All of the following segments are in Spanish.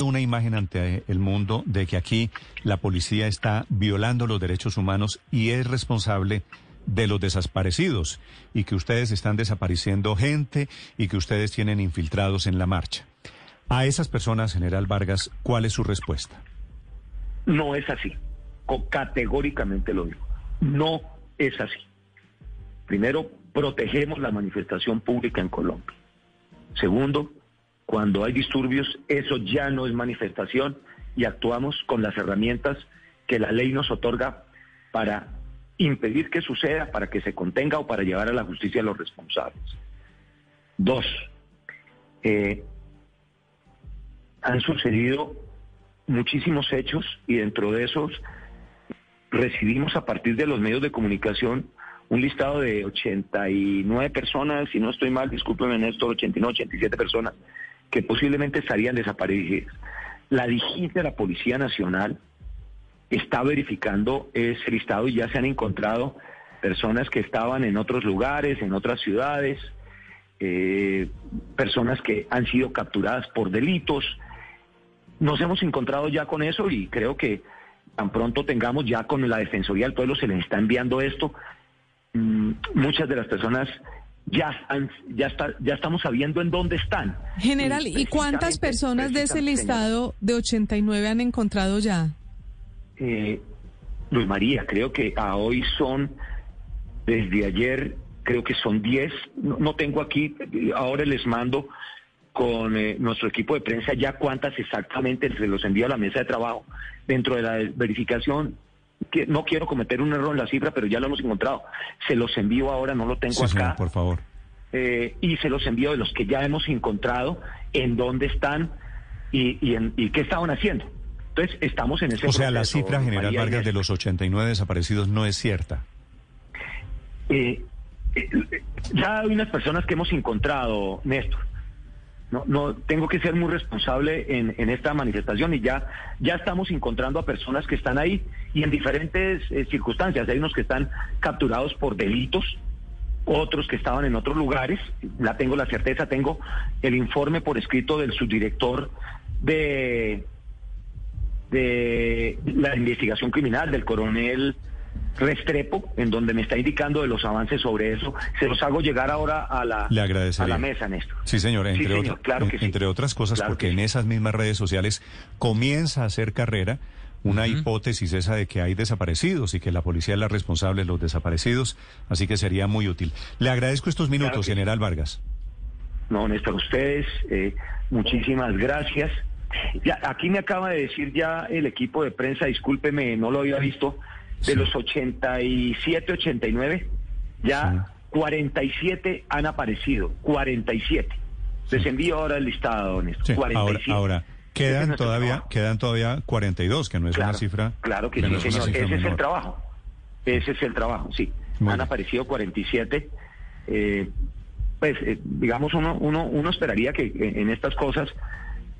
Una imagen ante el mundo de que aquí la policía está violando los derechos humanos y es responsable de los desaparecidos y que ustedes están desapareciendo gente y que ustedes tienen infiltrados en la marcha. A esas personas, general Vargas, ¿cuál es su respuesta? No es así. Categóricamente lo digo. No es así. Primero, protegemos la manifestación pública en Colombia. Segundo, cuando hay disturbios, eso ya no es manifestación y actuamos con las herramientas que la ley nos otorga para impedir que suceda, para que se contenga o para llevar a la justicia a los responsables. Dos, eh, han sucedido muchísimos hechos y dentro de esos recibimos a partir de los medios de comunicación un listado de 89 personas, si no estoy mal, discúlpeme Néstor, 89, 87 personas que posiblemente estarían desaparecidas. La DIGIT de la Policía Nacional está verificando ese listado y ya se han encontrado personas que estaban en otros lugares, en otras ciudades, eh, personas que han sido capturadas por delitos. Nos hemos encontrado ya con eso y creo que tan pronto tengamos ya con la Defensoría del Pueblo se les está enviando esto. Mm, muchas de las personas ya ya está, ya estamos sabiendo en dónde están. General, ¿y cuántas personas de ese listado de 89 han encontrado ya? Eh, Luis María, creo que a hoy son, desde ayer, creo que son 10. No, no tengo aquí, ahora les mando con eh, nuestro equipo de prensa ya cuántas exactamente se los envío a la mesa de trabajo. Dentro de la verificación, que no quiero cometer un error en la cifra, pero ya lo hemos encontrado. Se los envío ahora, no lo tengo Sí, señor, acá. por favor. eh, y se los envío de los que ya hemos encontrado, en dónde están y, y, en- y qué estaban haciendo. Entonces, estamos en ese O sea, la cifra general María Vargas de los 89 desaparecidos no es cierta. Eh, eh, ya hay unas personas que hemos encontrado, Néstor. No, no, tengo que ser muy responsable en, en esta manifestación y ya, ya estamos encontrando a personas que están ahí y en diferentes eh, circunstancias. Hay unos que están capturados por delitos, otros que estaban en otros lugares. La tengo la certeza, tengo el informe por escrito del subdirector de, de la investigación criminal, del coronel Restrepo, en donde me está indicando de los avances sobre eso. Se los hago llegar ahora a la, Le a la mesa, Néstor. Sí, señor, entre, señor, otra- claro que en- sí. entre otras cosas, Claro porque que en sí. esas mismas redes sociales comienza a hacer carrera una hipótesis esa de que hay desaparecidos y que la policía es la responsable de los desaparecidos, así que sería muy útil. Le agradezco estos minutos, sí. general Vargas. No, Néstor, ustedes, eh, muchísimas gracias. Ya, aquí me acaba de decir ya el equipo de prensa, discúlpeme, no lo había visto, de Sí. los 87, 89, ya 47 han aparecido, 47. Les envío ahora el listado, Néstor. Sí, ahora, 47. ahora es quedan todavía quedan todavía 42, que no es Claro, una cifra. Claro que sí, señor. Ese es el trabajo. Ese es el trabajo, sí. Muy Han bien. aparecido 47. Eh, pues, eh, digamos, uno, uno, uno esperaría que en estas cosas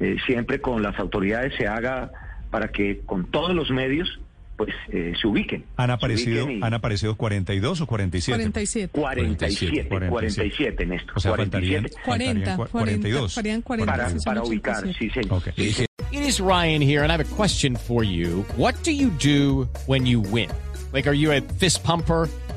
eh, siempre con las autoridades se haga para que con todos los medios pues eh, se ubiquen. ¿Han aparecido, ubiquen y- ¿Han aparecido 42 o 47? 47. 47, 47, Néstor. O sea, faltarían, 47 40, faltarían cua- 42. 42. 40, para, 60, para ubicar, 87. sí, señor. Ok. It is Ryan here, and I have a question for you. What do you do when you win? Like, are you a fist pumper?